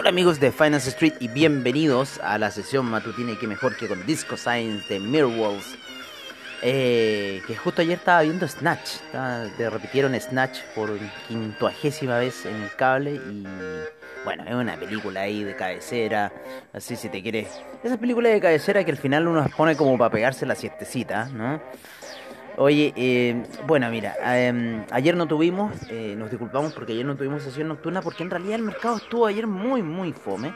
Hola amigos de Finance Street y bienvenidos a la sesión matutina que mejor que con Disco Science de Mirrorwolves. Eh, que justo ayer estaba viendo Snatch, te repitieron Snatch por quincuagésima vez en el cable y bueno, es una película ahí de cabecera, así si te quieres... Esa película de cabecera que al final uno pone como para pegarse la siestecita, ¿no? Oye, eh, bueno, mira, em, ayer no tuvimos, eh, nos disculpamos porque ayer no tuvimos sesión nocturna porque en realidad el mercado estuvo ayer muy, muy fome.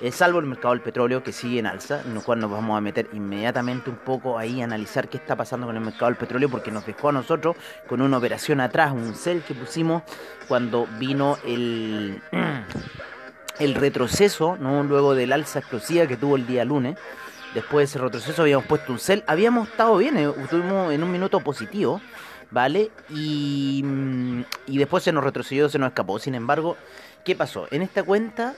Eh, salvo el mercado del petróleo que sigue en alza, en lo cual nos vamos a meter inmediatamente un poco ahí a analizar qué está pasando con el mercado del petróleo porque nos dejó a nosotros con una operación atrás, un sell que pusimos cuando vino el, el retroceso, ¿no? luego del alza explosiva que tuvo el día lunes. Después de ese retroceso habíamos puesto un sell. Habíamos estado bien, eh, estuvimos en un minuto positivo, ¿vale? Y, mm, y después se nos retrocedió, se nos escapó. Sin embargo, ¿qué pasó? En esta cuenta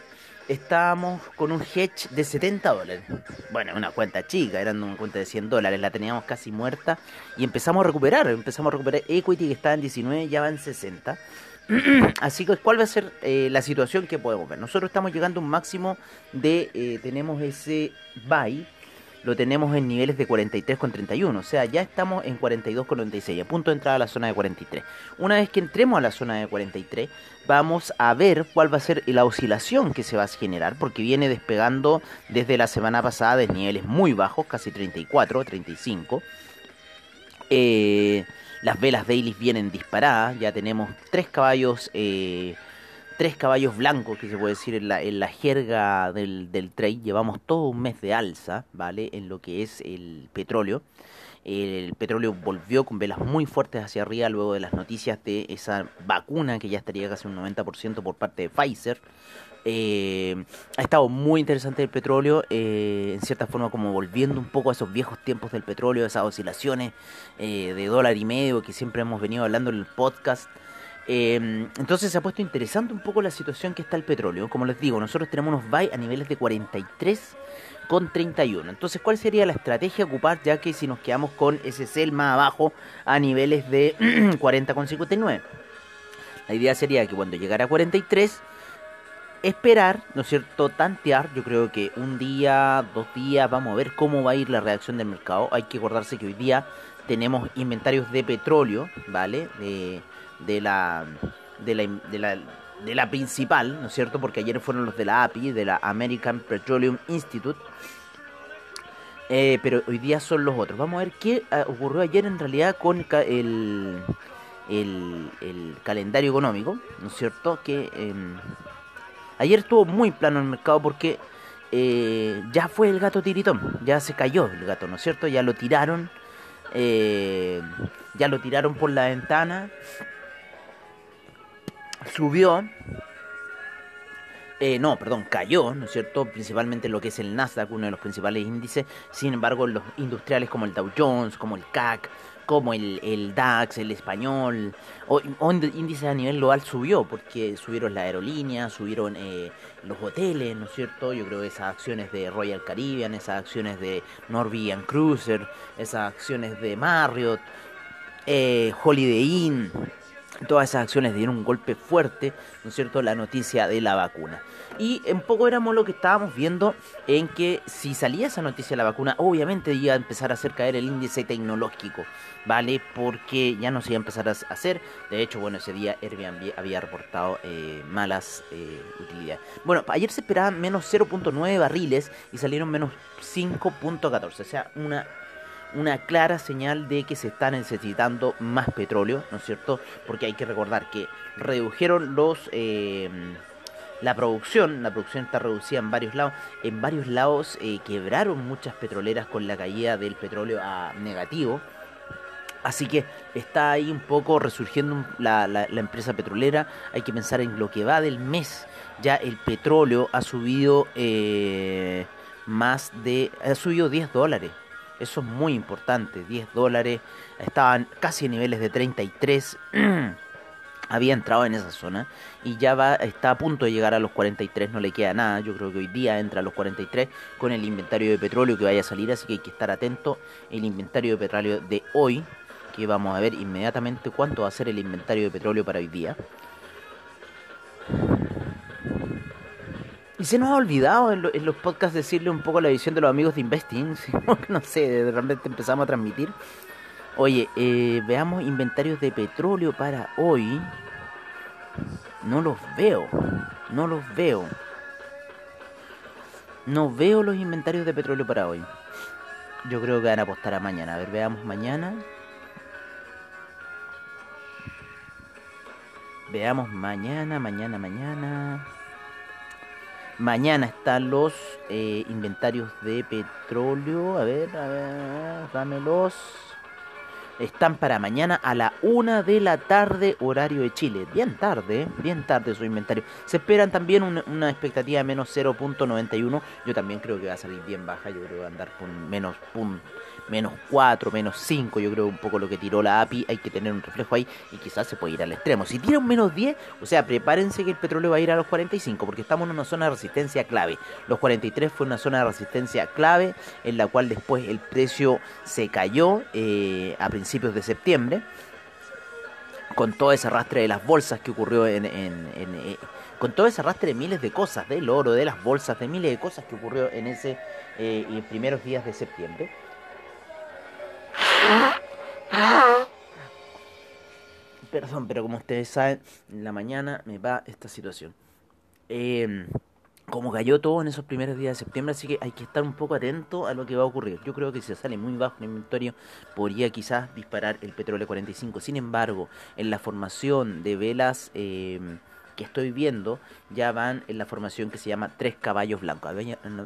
estábamos con un hedge de 70 dólares. Bueno, una cuenta chica, eran una cuenta de 100 dólares, la teníamos casi muerta y empezamos a recuperar, empezamos a recuperar equity que estaba en 19, ya va en 60. Así que, ¿cuál va a ser eh, la situación que podemos ver? Nosotros estamos llegando a un máximo de, eh, tenemos ese buy, lo tenemos en niveles de 43,31, o sea, ya estamos en 42,96, a punto de entrar a la zona de 43. Una vez que entremos a la zona de 43, vamos a ver cuál va a ser la oscilación que se va a generar, porque viene despegando desde la semana pasada de niveles muy bajos, casi 34, 35. Eh, las velas dailies vienen disparadas, ya tenemos tres caballos, eh, tres caballos blancos que se puede decir en la, en la jerga del, trade. Llevamos todo un mes de alza, ¿vale? En lo que es el petróleo. El petróleo volvió con velas muy fuertes hacia arriba luego de las noticias de esa vacuna que ya estaría casi un 90% por parte de Pfizer. Eh, ha estado muy interesante el petróleo, eh, en cierta forma como volviendo un poco a esos viejos tiempos del petróleo, esas oscilaciones eh, de dólar y medio que siempre hemos venido hablando en el podcast. Eh, entonces se ha puesto interesante un poco la situación que está el petróleo. Como les digo, nosotros tenemos unos buy a niveles de 43 con 31. Entonces, ¿cuál sería la estrategia ocupar ya que si nos quedamos con ese sell más abajo a niveles de 40 con 59? La idea sería que cuando llegara a 43 esperar, ¿no es cierto? Tantear, yo creo que un día, dos días, vamos a ver cómo va a ir la reacción del mercado. Hay que acordarse que hoy día tenemos inventarios de petróleo, ¿vale? De la de la, de la principal, ¿no es cierto? Porque ayer fueron los de la API, de la American Petroleum Institute. Eh, pero hoy día son los otros. Vamos a ver qué ah, ocurrió ayer en realidad con el, el, el calendario económico, ¿no es cierto? Que em, Ayer estuvo muy plano el mercado porque eh, ya fue el gato tiritón, ya se cayó el gato, ¿no es cierto? Ya lo tiraron, eh, ya lo tiraron por la ventana, subió, eh, no, perdón, cayó, ¿no es cierto? Principalmente lo que es el Nasdaq, uno de los principales índices. Sin embargo, los industriales como el Dow Jones, como el CAC, como el, el DAX, el español, o, índices a nivel global subió, porque subieron las aerolíneas, subieron eh, los hoteles, ¿no es cierto? Yo creo esas acciones de Royal Caribbean, esas acciones de Norwegian Cruiser, esas acciones de Marriott, eh, Holiday Inn, Todas esas acciones dieron un golpe fuerte, ¿no es cierto?, la noticia de la vacuna. Y un poco éramos lo que estábamos viendo en que si salía esa noticia de la vacuna, obviamente iba a empezar a hacer caer el índice tecnológico, ¿vale? Porque ya no se iba a empezar a hacer. De hecho, bueno, ese día Airbnb había reportado eh, malas eh, utilidades. Bueno, ayer se esperaban menos 0.9 barriles y salieron menos 5.14, o sea, una una clara señal de que se está necesitando más petróleo, ¿no es cierto? Porque hay que recordar que redujeron los... Eh, la producción, la producción está reducida en varios lados, en varios lados eh, quebraron muchas petroleras con la caída del petróleo a negativo, Así que está ahí un poco resurgiendo la, empresa petrolera. Hay que pensar en lo que va del mes. Ya el petróleo ha subido eh, más de... Ha subido 10 dólares. Eso es muy importante, 10 dólares, estaban casi a niveles de 33, había entrado en esa zona y ya va, está a punto de llegar a los 43, no le queda nada, yo creo que hoy día entra a los 43 con el inventario de petróleo que vaya a salir, así que hay que estar atento, el inventario de petróleo de hoy, que vamos a ver inmediatamente cuánto va a ser el inventario de petróleo para hoy día. Y se nos ha olvidado en, los podcasts decirle un poco la visión de los amigos de Investing. no sé, de repente empezamos a transmitir. Oye, eh, veamos inventarios de petróleo para hoy. No los veo. No los veo. No veo los inventarios de petróleo para hoy. Yo creo que van a apostar a mañana. A ver, veamos mañana. Veamos mañana, mañana, mañana. Mañana están los eh, inventarios de petróleo. A ver, a ver, dámelos. Están para mañana a la una de la tarde, horario de Chile. Bien tarde, bien tarde su inventario. Se esperan también una expectativa de menos 0.91. Yo también creo que va a salir bien baja. Yo creo que va a andar por menos menos 4, menos 5, yo creo un poco lo que tiró la API, hay que tener un reflejo ahí y quizás se puede ir al extremo. Si tira menos 10, o sea, prepárense que el petróleo va a ir a los 45 porque estamos en una zona de resistencia clave. Los 43 fue una zona de resistencia clave en la cual después el precio se cayó eh, a principios de septiembre con todo ese arrastre de las bolsas que ocurrió en, eh, con todo ese arrastre de miles de cosas, del oro, de las bolsas, de miles de cosas que ocurrió en ese eh, primeros días de septiembre. Perdón, pero como ustedes saben, en la mañana me va esta situación. Em, como cayó todo en esos primeros días de septiembre, así que hay que estar un poco atento a lo que va a ocurrir. Yo creo que si sale muy bajo el inventario, podría quizás disparar el petróleo 45. Sin embargo, en la formación de velas... Eh, que estoy viendo ya van en la formación que se llama Tres Caballos Blancos.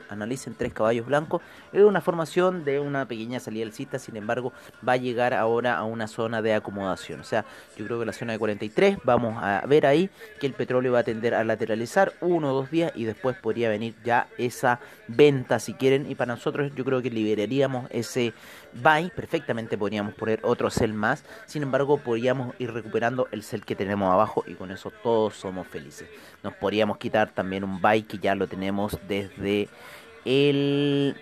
Analicen Tres Caballos Blancos. Es una formación de una pequeña salida alcista, sin embargo va a llegar ahora a una zona de acomodación. O sea, yo creo que la zona de 43 vamos a ver ahí que el petróleo va a tender a lateralizar uno o dos días y después podría venir ya esa venta si quieren. Y para nosotros yo creo que liberaríamos ese buy. Perfectamente podríamos poner otro sell más. Sin embargo, podríamos ir recuperando el sell que tenemos abajo y con eso todos somos felices. Nos podríamos quitar también un bike que ya lo tenemos desde el...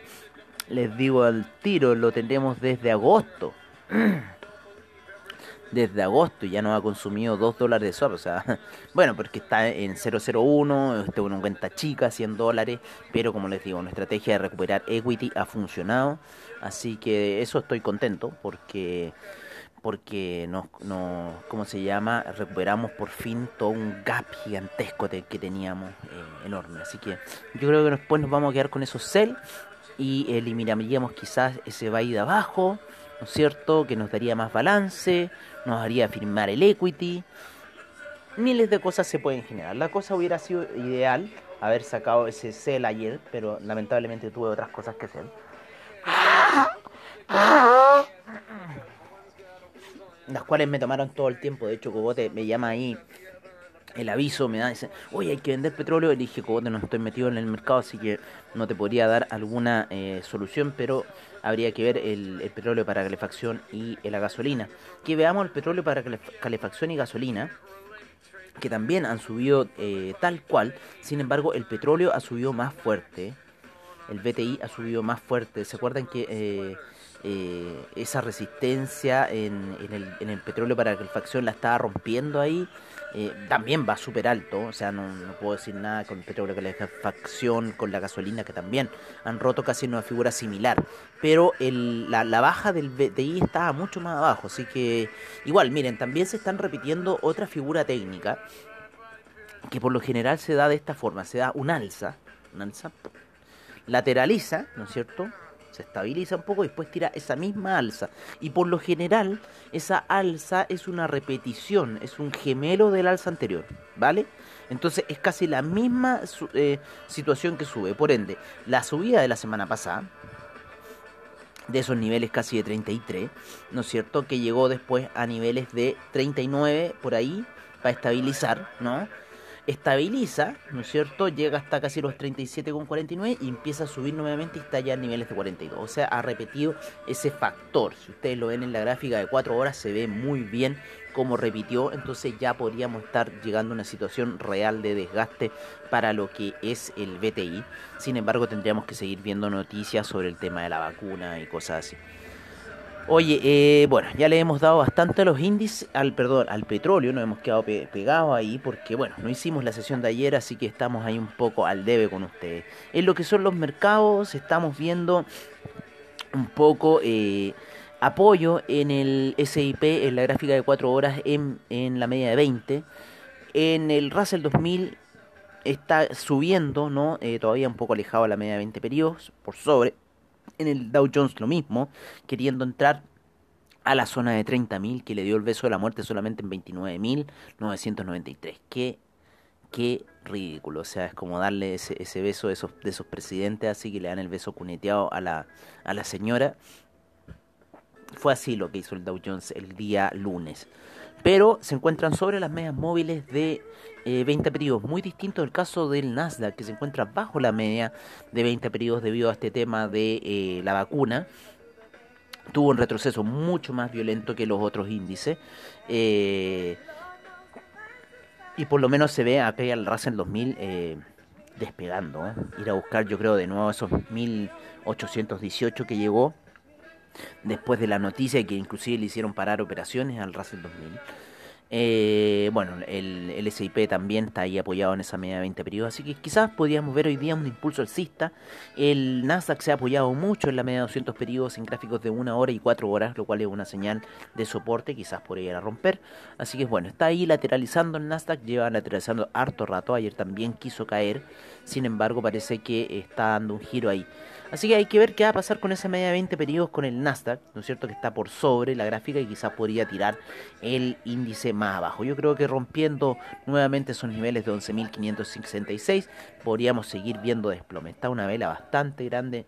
Les digo al tiro, lo tenemos desde agosto. desde agosto ya nos ha consumido 2 dólares de swap. O sea, bueno, porque está en 001, este una cuenta chica, 100 dólares. Pero como les digo, nuestra estrategia de recuperar equity ha funcionado. Así que eso estoy contento porque porque nos, no, ¿cómo se llama? Recuperamos por fin todo un gap gigantesco que teníamos eh, enorme. Así que yo creo que después nos vamos a quedar con esos sell y eliminaríamos quizás ese buy de abajo, ¿no es cierto? Que nos daría más balance, nos haría firmar el equity. Miles de cosas se pueden generar. La cosa hubiera sido ideal haber sacado ese sell ayer, pero lamentablemente tuve otras cosas que hacer las cuales me tomaron todo el tiempo. De hecho, Cobote me llama ahí el aviso, me da, dice, oye, hay que vender petróleo. Le dije, Cobote, no estoy metido en el mercado, así que no te podría dar alguna eh, solución, pero habría que ver el, petróleo para calefacción y la gasolina. Que veamos el petróleo para calefacción y gasolina que también han subido eh, tal cual, sin embargo el petróleo ha subido más fuerte, el BTI ha subido más fuerte, ¿se acuerdan que eh, eh, esa resistencia en, el, en, el, petróleo para calefacción la estaba rompiendo ahí. Eh, también va súper alto, o sea, no, puedo decir nada con el petróleo calefacción, con la gasolina que también han roto casi una figura similar. Pero el, la, la, baja del BTI estaba mucho más abajo, así que igual, miren, también se están repitiendo otra figura técnica que por lo general se da de esta forma, se da un alza, un alza, lateraliza, ¿no es cierto? Se estabiliza un poco y después tira esa misma alza. Y por lo general, esa alza es una repetición, es un gemelo del alza anterior, ¿vale? Entonces es casi la misma eh, situación que sube. Por ende, la subida de la semana pasada, de esos niveles casi de 33, ¿no es cierto? Que llegó después a niveles de 39 por ahí, para estabilizar, ¿no? Estabiliza, ¿no es cierto? Llega hasta casi los 37,49 y empieza a subir nuevamente y está ya a niveles de 42. O sea, ha repetido ese factor. Si ustedes lo ven en la gráfica de 4 horas, se ve muy bien cómo repitió. Entonces ya podríamos estar llegando a una situación real de desgaste para lo que es el BTI. Sin embargo, tendríamos que seguir viendo noticias sobre el tema de la vacuna y cosas así. Oye, eh, bueno, ya le hemos dado bastante a los índices, al perdón, al petróleo, nos hemos quedado pegados ahí porque, bueno, no hicimos la sesión de ayer, así que estamos ahí un poco al debe con ustedes. En lo que son los mercados, estamos viendo un poco eh, apoyo en el SIP, en la gráfica de 4 horas, en, en la media de 20. En el Russell 2000 está subiendo, ¿no? Eh, todavía un poco alejado a la media de 20 periodos, por sobre. En el Dow Jones lo mismo, queriendo entrar a la zona de 30.000 que le dio el beso de la muerte solamente en 29.993. Qué, qué ridículo. O sea, es como darle ese, ese beso de esos, de esos presidentes así que le dan el beso cuneteado a la, a la señora. Fue así lo que hizo el Dow Jones el día lunes. Pero se encuentran sobre las medias móviles de 20 eh, periodos, muy distinto del caso del Nasdaq, que se encuentra bajo la media de 20 periodos debido a este tema de eh, la vacuna. Tuvo un retroceso mucho más violento que los otros índices. Eh, y por lo menos se ve acá al Russell 2000 despegando. Ir a buscar, yo creo, de nuevo esos 1818 que llegó después de la noticia que inclusive le hicieron parar operaciones al Russell 2000. Eh, bueno, el, SIP también está ahí apoyado en esa media de 20 periodos, así que quizás podríamos ver hoy día un impulso alcista. El Nasdaq se ha apoyado mucho en la media de 200 periodos en gráficos de 1 hora y 4 horas, lo cual es una señal de soporte, quizás podría romper. Así que bueno, está ahí lateralizando el Nasdaq, lleva lateralizando harto rato, ayer también quiso caer, sin embargo parece que está dando un giro ahí. Así que hay que ver qué va a pasar con esa media de 20 periodos con el Nasdaq, ¿no es cierto? Que está por sobre la gráfica y quizás podría tirar el índice más abajo. Yo creo que rompiendo nuevamente esos niveles de 11.566 podríamos seguir viendo desplome. Está una vela bastante grande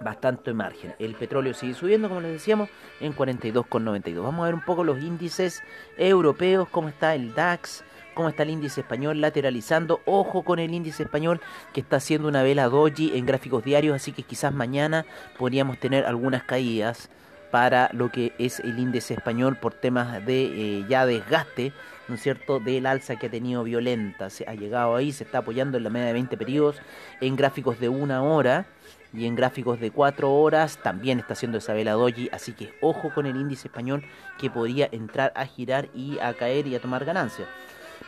bastante margen. El petróleo sigue subiendo, como les decíamos, en 42,92. Vamos a ver un poco los índices europeos, cómo está el DAX, cómo está el índice español lateralizando. Ojo con el índice español que está haciendo una vela doji en gráficos diarios, así que quizás mañana podríamos tener algunas caídas para lo que es el índice español por temas de eh, ya desgaste, ¿no es cierto?, del alza que ha tenido violenta. Se ha llegado ahí, se está apoyando en la media de 20 periodos, en gráficos de una hora y en gráficos de 4 horas también está haciendo esa vela doji, así que ojo con el índice español que podría entrar a girar y a caer y a tomar ganancias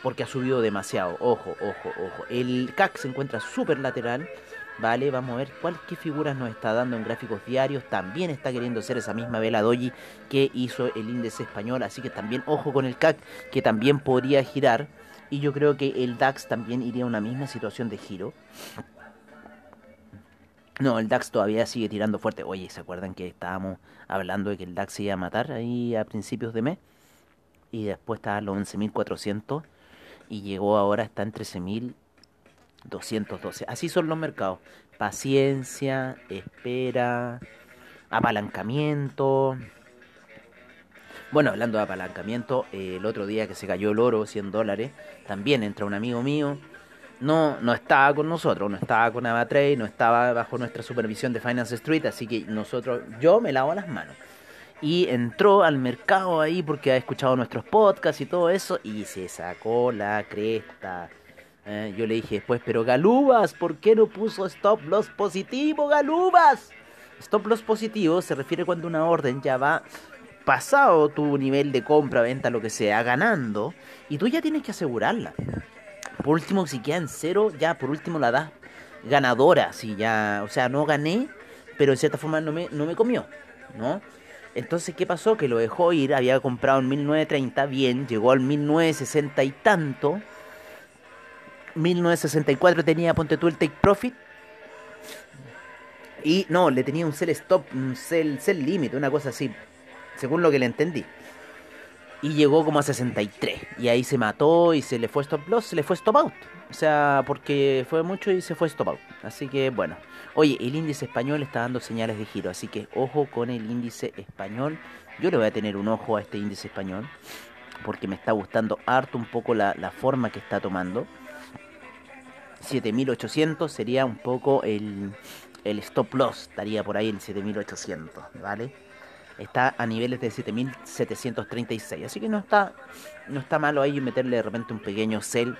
porque ha subido demasiado. Ojo, ojo, ojo. El CAC se encuentra súper lateral. Vale, vamos a ver cuál, qué figuras nos está dando en gráficos diarios. También está queriendo hacer esa misma vela doji que hizo el índice español. Así que también ojo con el CAC, que también podría girar. Y yo creo que el DAX también iría a una misma situación de giro. No, el DAX todavía sigue tirando fuerte. Oye, ¿se acuerdan que estábamos hablando de que el DAX se iba a matar ahí a principios de mes? Y después estaba a los 11.400 y llegó ahora está en 13.212. Así son los mercados. Paciencia, espera, apalancamiento. Bueno, hablando de apalancamiento, eh, el otro día que se cayó el oro, 100 dólares, también entra un amigo mío. No, no estaba con nosotros, no estaba con Avatrade, no estaba bajo nuestra supervisión de Finance Street, así que nosotros, yo me lavo las manos y entró al mercado ahí porque ha escuchado nuestros podcasts y todo eso y se sacó la cresta. Eh, yo le dije después, pero Galubas, ¿por qué no puso stop loss positivo, Galubas? Stop loss positivo se refiere cuando una orden ya va pasado tu nivel de compra, venta, lo que sea, ganando, y tú ya tienes que asegurarla. Por último, si queda en cero, ya por último la das ganadora, si ya, o sea, no gané, pero en cierta forma no me, no me comió, ¿no? Entonces, ¿qué pasó? Que lo dejó ir, había comprado en 1930, bien, llegó al 1960 y tanto. 1964 tenía, ponte tú, el take profit. Y no, le tenía un sell stop, un sell, sell limit, una cosa así, según lo que le entendí. Y llegó como a 63. Y ahí se mató y se le fue stop loss, se le fue stop out. O sea, porque fue mucho y se fue stop out. Así que bueno. Oye, el índice español está dando señales de giro. Así que ojo con el índice español. Yo le voy a tener un ojo a este índice español. Porque me está gustando harto un poco la, la forma que está tomando. 7800 sería un poco el, el stop loss. Estaría por ahí en 7800. ¿Vale? Está a niveles de 7736. Así que no está, no está malo ahí meterle de repente un pequeño sell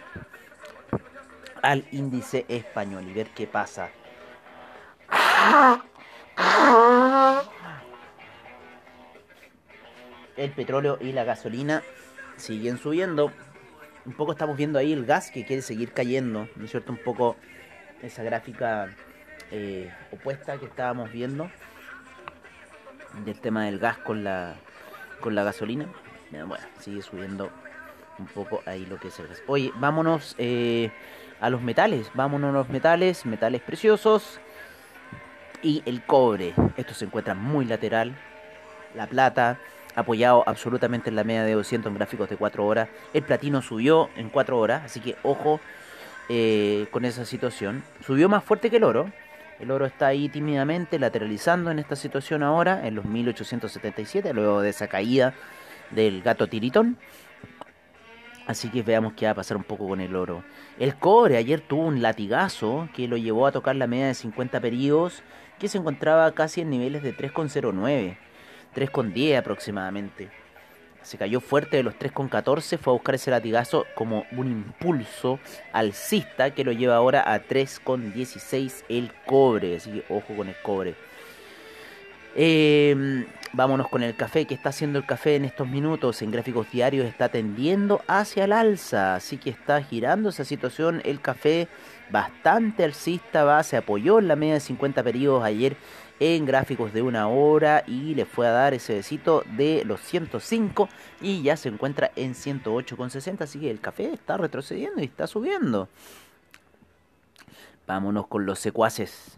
al índice español y ver qué pasa. El petróleo y la gasolina siguen subiendo. Un poco estamos viendo ahí el gas que quiere seguir cayendo, ¿no es cierto? Un poco esa gráfica eh, opuesta que estábamos viendo del tema del gas con la, con la gasolina. Bueno, sigue subiendo un poco ahí lo que es el gas. Oye, vámonos eh, a los metales. Vámonos a los metales, metales preciosos. Y el cobre. Esto se encuentra muy lateral. La plata, apoyado absolutamente en la media de 200 en gráficos de 4 horas. El platino subió en 4 horas, así que ojo eh, con esa situación. Subió más fuerte que el oro. El oro está ahí tímidamente lateralizando en esta situación ahora, en los 1877, luego de esa caída del gato tiritón. Así que veamos qué va a pasar un poco con el oro. El cobre ayer tuvo un latigazo que lo llevó a tocar la media de 50 periodos, que se encontraba casi en niveles de 3,09, 3,10 aproximadamente se cayó fuerte de los 3,14, fue a buscar ese latigazo como un impulso alcista que lo lleva ahora a 3,16 el cobre, así que ojo con el cobre. Em, vámonos con el café. ¿Qué está haciendo el café en estos minutos? En gráficos diarios está tendiendo hacia el alza. Así que está girando esa situación. El café bastante alcista va. Se apoyó en la media de 50 periodos ayer en gráficos de una hora y le fue a dar ese besito de los 105 y ya se encuentra en 108,60 así que el café está retrocediendo y está subiendo. Vámonos con los secuaces.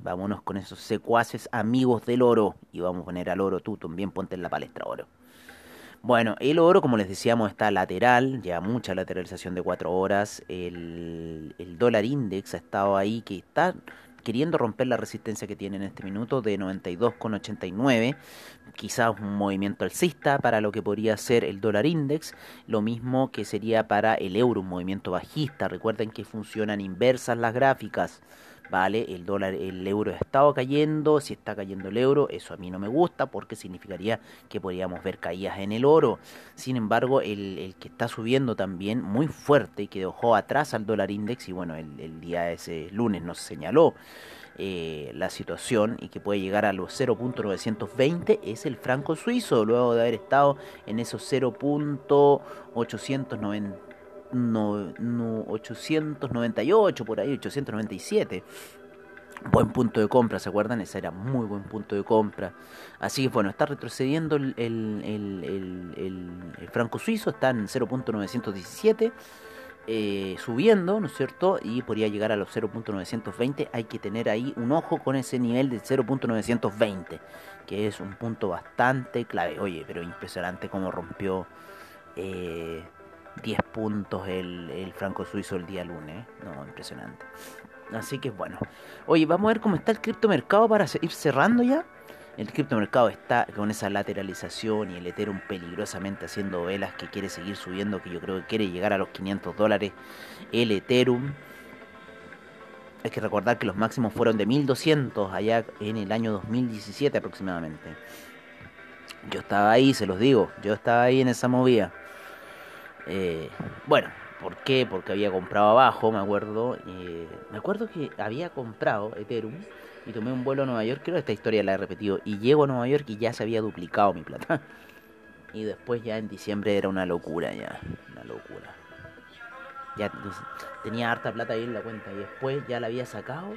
Vámonos con esos secuaces amigos del oro. Y vamos a poner al oro tú también ponte en la palestra oro. Bueno, el oro, como les decíamos, está lateral, ya mucha lateralización de 4 horas. El, el dólar index ha estado ahí, que está queriendo romper la resistencia que tiene en este minuto de 92,89. Quizás un movimiento alcista para lo que podría ser el dólar index, lo mismo que sería para el euro, un movimiento bajista. Recuerden que funcionan inversas las gráficas. ¿Vale? El dólar, el euro ha estado cayendo, si está cayendo el euro, eso a mí no me gusta porque significaría que podríamos ver caídas en el oro. Sin embargo, el, que está subiendo también muy fuerte y que dejó atrás al dólar index, y bueno, el, día ese lunes nos señaló eh, la situación y que puede llegar a los 0.920 es el franco suizo, luego de haber estado en esos 0.890 no, no, 898 por ahí, 897. Buen punto de compra, ¿se acuerdan? Ese era muy buen punto de compra. Así que bueno, está retrocediendo el, el, el, franco suizo, está en 0.917. Eh, subiendo, ¿no es cierto? Y podría llegar a los 0.920. Hay que tener ahí un ojo con ese nivel de 0.920, que es un punto bastante clave. Oye, pero impresionante cómo rompió eh, 10 puntos el, franco suizo el día lunes. No, impresionante. Así que bueno. Oye, vamos a ver cómo está el criptomercado para ir cerrando ya. El criptomercado está con esa lateralización y el Ethereum peligrosamente haciendo velas que quiere seguir subiendo, que yo creo que quiere llegar a los 500 dólares. El Ethereum. Hay que recordar que los máximos fueron de 1200 allá en el año 2017 aproximadamente. Yo estaba ahí, se los digo. Yo estaba ahí en esa movida. Eh, bueno, ¿por qué? Porque había comprado abajo, me acuerdo. Eh, me acuerdo que había comprado Ethereum y tomé un vuelo a Nueva York, creo que esta historia la he repetido, y llego a Nueva York y ya se había duplicado mi plata. Y después ya en diciembre era una locura ya, una locura. Ya tenía harta plata ahí en la cuenta y después ya la había sacado.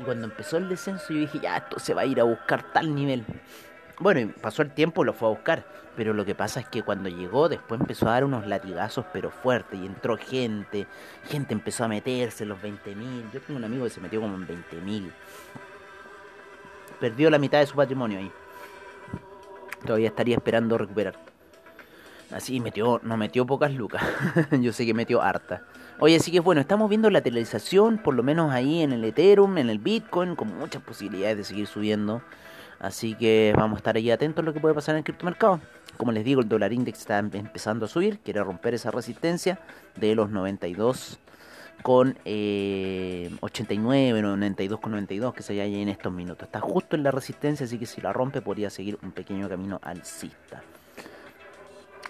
Y cuando empezó el descenso yo dije, ya, esto se va a ir a buscar tal nivel. Bueno, y pasó el tiempo, lo fue a buscar. Pero lo que pasa es que cuando llegó, después empezó a dar unos latigazos, pero fuerte. Y entró gente. Gente empezó a meterse los 20.000. Yo tengo un amigo que se metió como en 20.000. Perdió la mitad de su patrimonio ahí. Todavía estaría esperando recuperar. Así metió, no metió pocas lucas. Yo sé que metió harta. Oye, así que bueno, estamos viendo la lateralización, por lo menos ahí en el Ethereum, en el Bitcoin, con muchas posibilidades de seguir subiendo. Así que vamos a estar ahí atentos a lo que puede pasar en el criptomercado. Como les digo, el dólar index está empezando a subir, quiere romper esa resistencia de los 92 con eh, 89, 92 con 92 que se halla en estos minutos. Está justo en la resistencia, así que si la rompe podría seguir un pequeño camino alcista.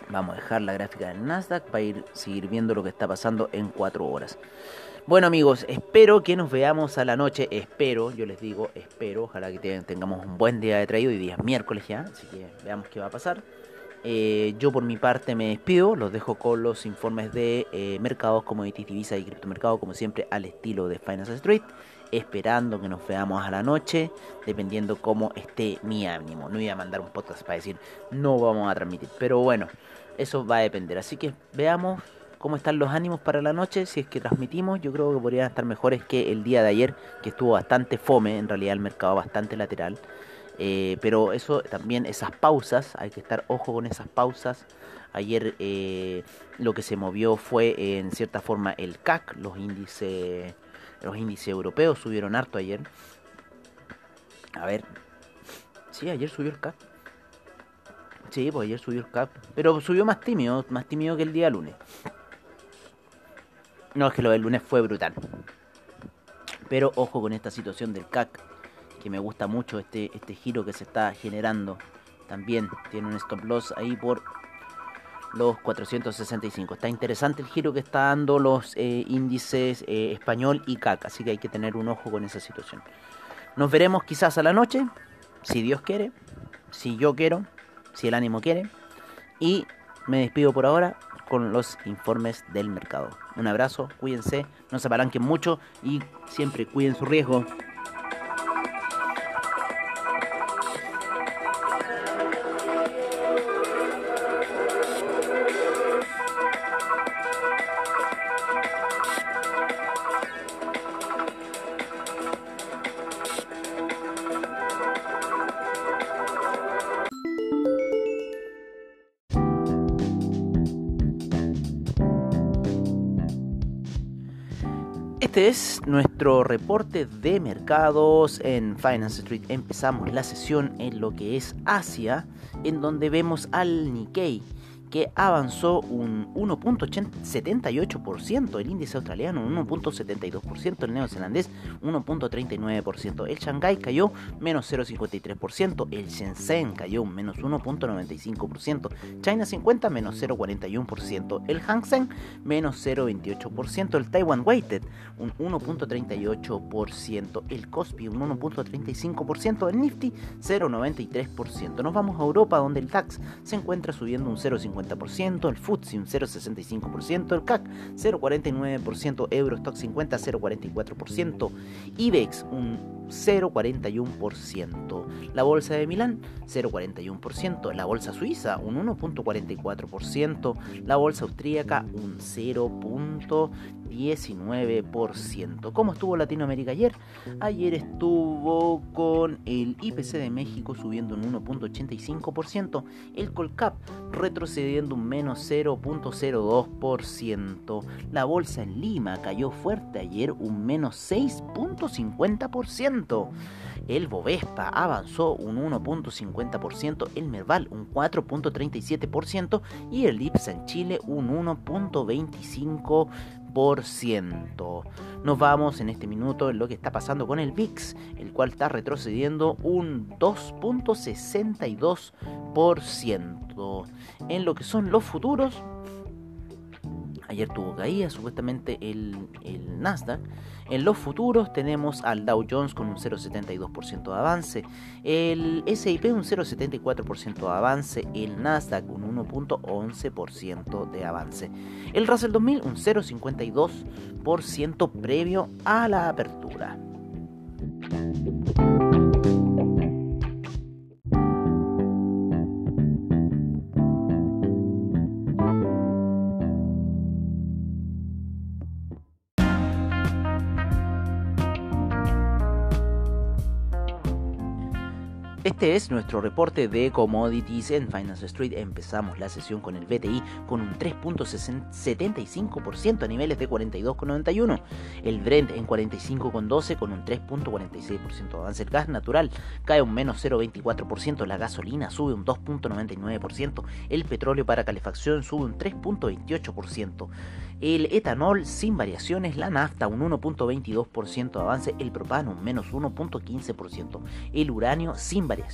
Vamos a dejar la gráfica del Nasdaq para ir seguir viendo lo que está pasando en 4 horas. Bueno amigos, espero que nos veamos a la noche. Espero, yo les digo, espero. Ojalá que tengamos un buen día de traído. y día miércoles ya, así que veamos qué va a pasar. Eh, yo por mi parte me despido, los dejo con los informes de eh, mercados, commodities, divisa y criptomercado, como siempre, al estilo de Finance Street, esperando que nos veamos a la noche, dependiendo cómo esté mi ánimo. No voy a mandar un podcast para decir no vamos a transmitir, pero bueno, eso va a depender. Así que veamos cómo están los ánimos para la noche, si es que transmitimos, yo creo que podrían estar mejores que el día de ayer, que estuvo bastante fome, en realidad el mercado bastante lateral. Eh, pero eso también, esas pausas, hay que estar ojo con esas pausas. Ayer eh, lo que se movió fue en cierta forma el CAC, los índices, los índices europeos subieron harto ayer. A ver, sí, ayer subió el CAC. Sí, pues ayer subió el CAC, pero subió más tímido, más tímido que el día lunes. No, es que lo del lunes fue brutal. Pero ojo con esta situación del CAC que me gusta mucho este, este giro que se está generando. También tiene un stop loss ahí por los 465. Está interesante el giro que está dando los eh, índices eh, español y CAC, así que hay que tener un ojo con esa situación. Nos veremos quizás a la noche, si Dios quiere, si yo quiero, si el ánimo quiere. Y me despido por ahora con los informes del mercado. Un abrazo, cuídense, no se apalanquen mucho y siempre cuiden su riesgo. Nuestro reporte de mercados en Finance Street. Empezamos la sesión en lo que es Asia, en donde vemos al Nikkei que avanzó un 1.78%, el índice australiano un 1.72%, el neozelandés 1.39%, el Shanghai cayó menos 0.53%, el Shenzhen cayó menos 1.95%, China 50 menos 0.41%, el Hang Seng menos 0.28%, el Taiwan Weighted un 1.38%, el Kospi un 1.35%, el Nifty 0.93%. Nos vamos a Europa donde el DAX se encuentra subiendo un 0.50% el FTSE un 0,65%, el CAC 0,49%, Eurostock 50 0,44%, IBEX un 0,41%. La bolsa de Milán, 0,41%. La bolsa suiza, un 1,44%. La bolsa austríaca, un 0,19%. ¿Cómo estuvo Latinoamérica ayer? Ayer estuvo con el IPC de México subiendo un 1,85%. El Colcap retrocediendo un menos 0,02%. La bolsa en Lima cayó fuerte ayer un menos 6,50%. El Bovespa avanzó un 1.50%, el Merval un 4.37% y el IPSA en Chile un 1.25%. Nos vamos en este minuto en lo que está pasando con el VIX, el cual está retrocediendo un 2.62%. En lo que son los futuros, Ayer tuvo caída supuestamente el, Nasdaq. En los futuros tenemos al Dow Jones con un 0,72% de avance, el SIP un 0,74% de avance, el Nasdaq un 1,11% de avance. El Russell 2000 un 0,52% previo a la apertura. Este es nuestro reporte de commodities en Finance Street. Empezamos la sesión con el BTI con un 3.75% a niveles de 42,91. El Brent en 45,12 con un 3.46% de avance. El gas natural cae un menos 0,24%. La gasolina sube un 2.99%. El petróleo para calefacción sube un 3.28% el etanol sin variaciones, la nafta un 1.22% de avance, el propano un menos 1.15%, el uranio sin variaciones.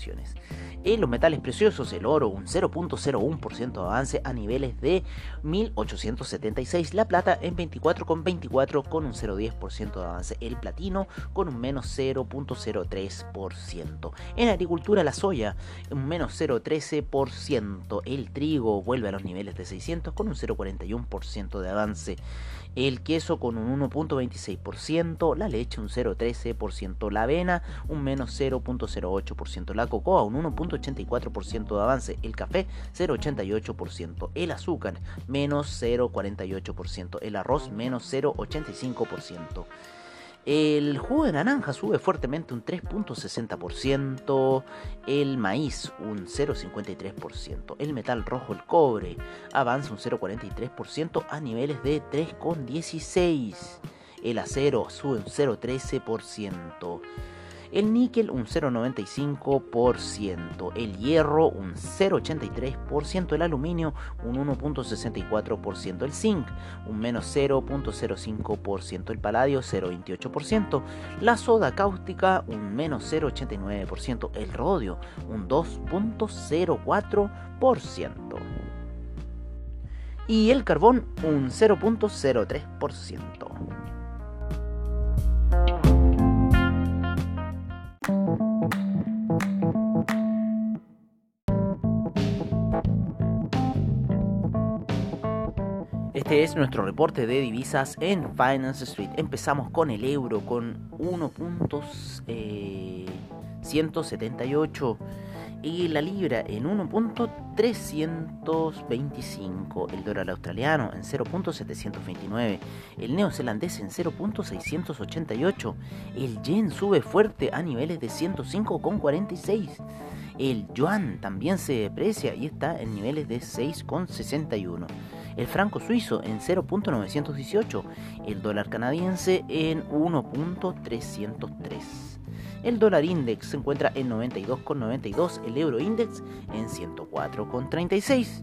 En los metales preciosos, el oro un 0.01% de avance a niveles de 1876, la plata en 24,24 con un 0.10% de avance, el platino con un menos 0.03%. En agricultura, la soya un menos 0.13%, el trigo vuelve a los niveles de 600 con un 0.41% de avance el queso con un 1.26%, la leche un 0.13%, la avena un menos 0.08%, la cocoa un 1.84% de avance, el café 0.88%, el azúcar menos 0.48%, el arroz menos 0.85%. El jugo de naranja sube fuertemente un 3.60%, el maíz un 0.53%, el metal rojo, el cobre, avanza un 0.43% a niveles de 3.16%, el acero sube un 0.13% el níquel un 0,95%, el hierro un 0,83%, el aluminio un 1,64%, el zinc un menos 0,05%, el paladio 0,28%, la soda cáustica un menos 0,89%, el rodio un 2,04% y el carbón un 0,03%. Este es nuestro reporte de divisas en Finance Street. Empezamos con el euro con 1.178 y la libra en 1.325, el dólar australiano en 0.729, el neozelandés en 0.688, el yen sube fuerte a niveles de 105,46. El yuan también se deprecia y está en niveles de 6,61 el franco suizo en 0.918, el dólar canadiense en 1.303. El dólar index se encuentra en 92,92, el euro index en 104,36.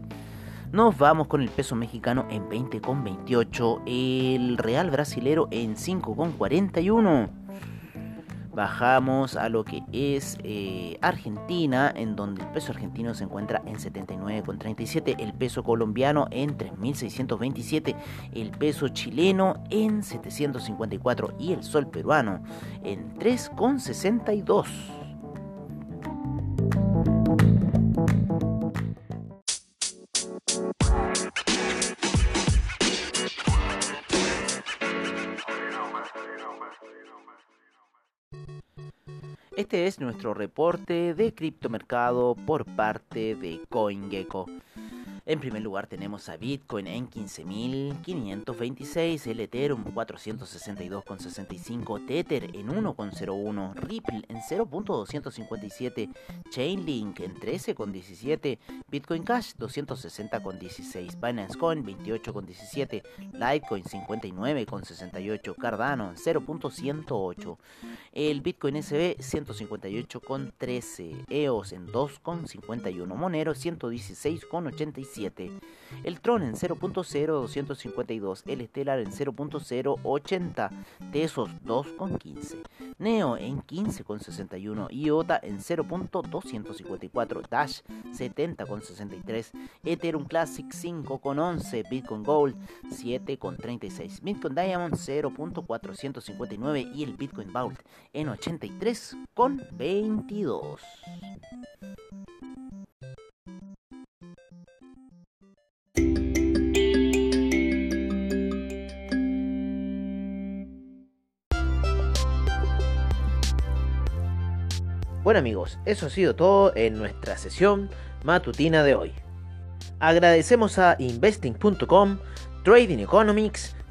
Nos vamos con el peso mexicano en 20,28, el real brasilero en 5,41 bajamos a lo que es eh, Argentina, en donde el peso argentino se encuentra en 79,37, el peso colombiano en 3.627, el peso chileno en 754 y el sol peruano en 3,62. Este es nuestro reporte de criptomercado por parte de CoinGecko. En primer lugar tenemos a Bitcoin en 15.526, el Ethereum 462,65, Tether en 1,01, Ripple en 0.257, Chainlink en 13,17, Bitcoin Cash 260,16, Binance Coin 28,17, Litecoin 59,68, Cardano en 0.108, el Bitcoin SB 158,13, EOS en 2,51, Monero 116,86, 17, el Tron en 0.0252, el Stellar en 0.080, Tesos 2.15, Neo en 15.61, IOTA en 0.254, Dash 70.63, Ethereum Classic 5.11, Bitcoin Gold 7.36, Bitcoin Diamond 0.459 y el Bitcoin Vault en 83.22. Bueno amigos, eso ha sido todo en nuestra sesión matutina de hoy. Agradecemos a investing.com, Trading Economics,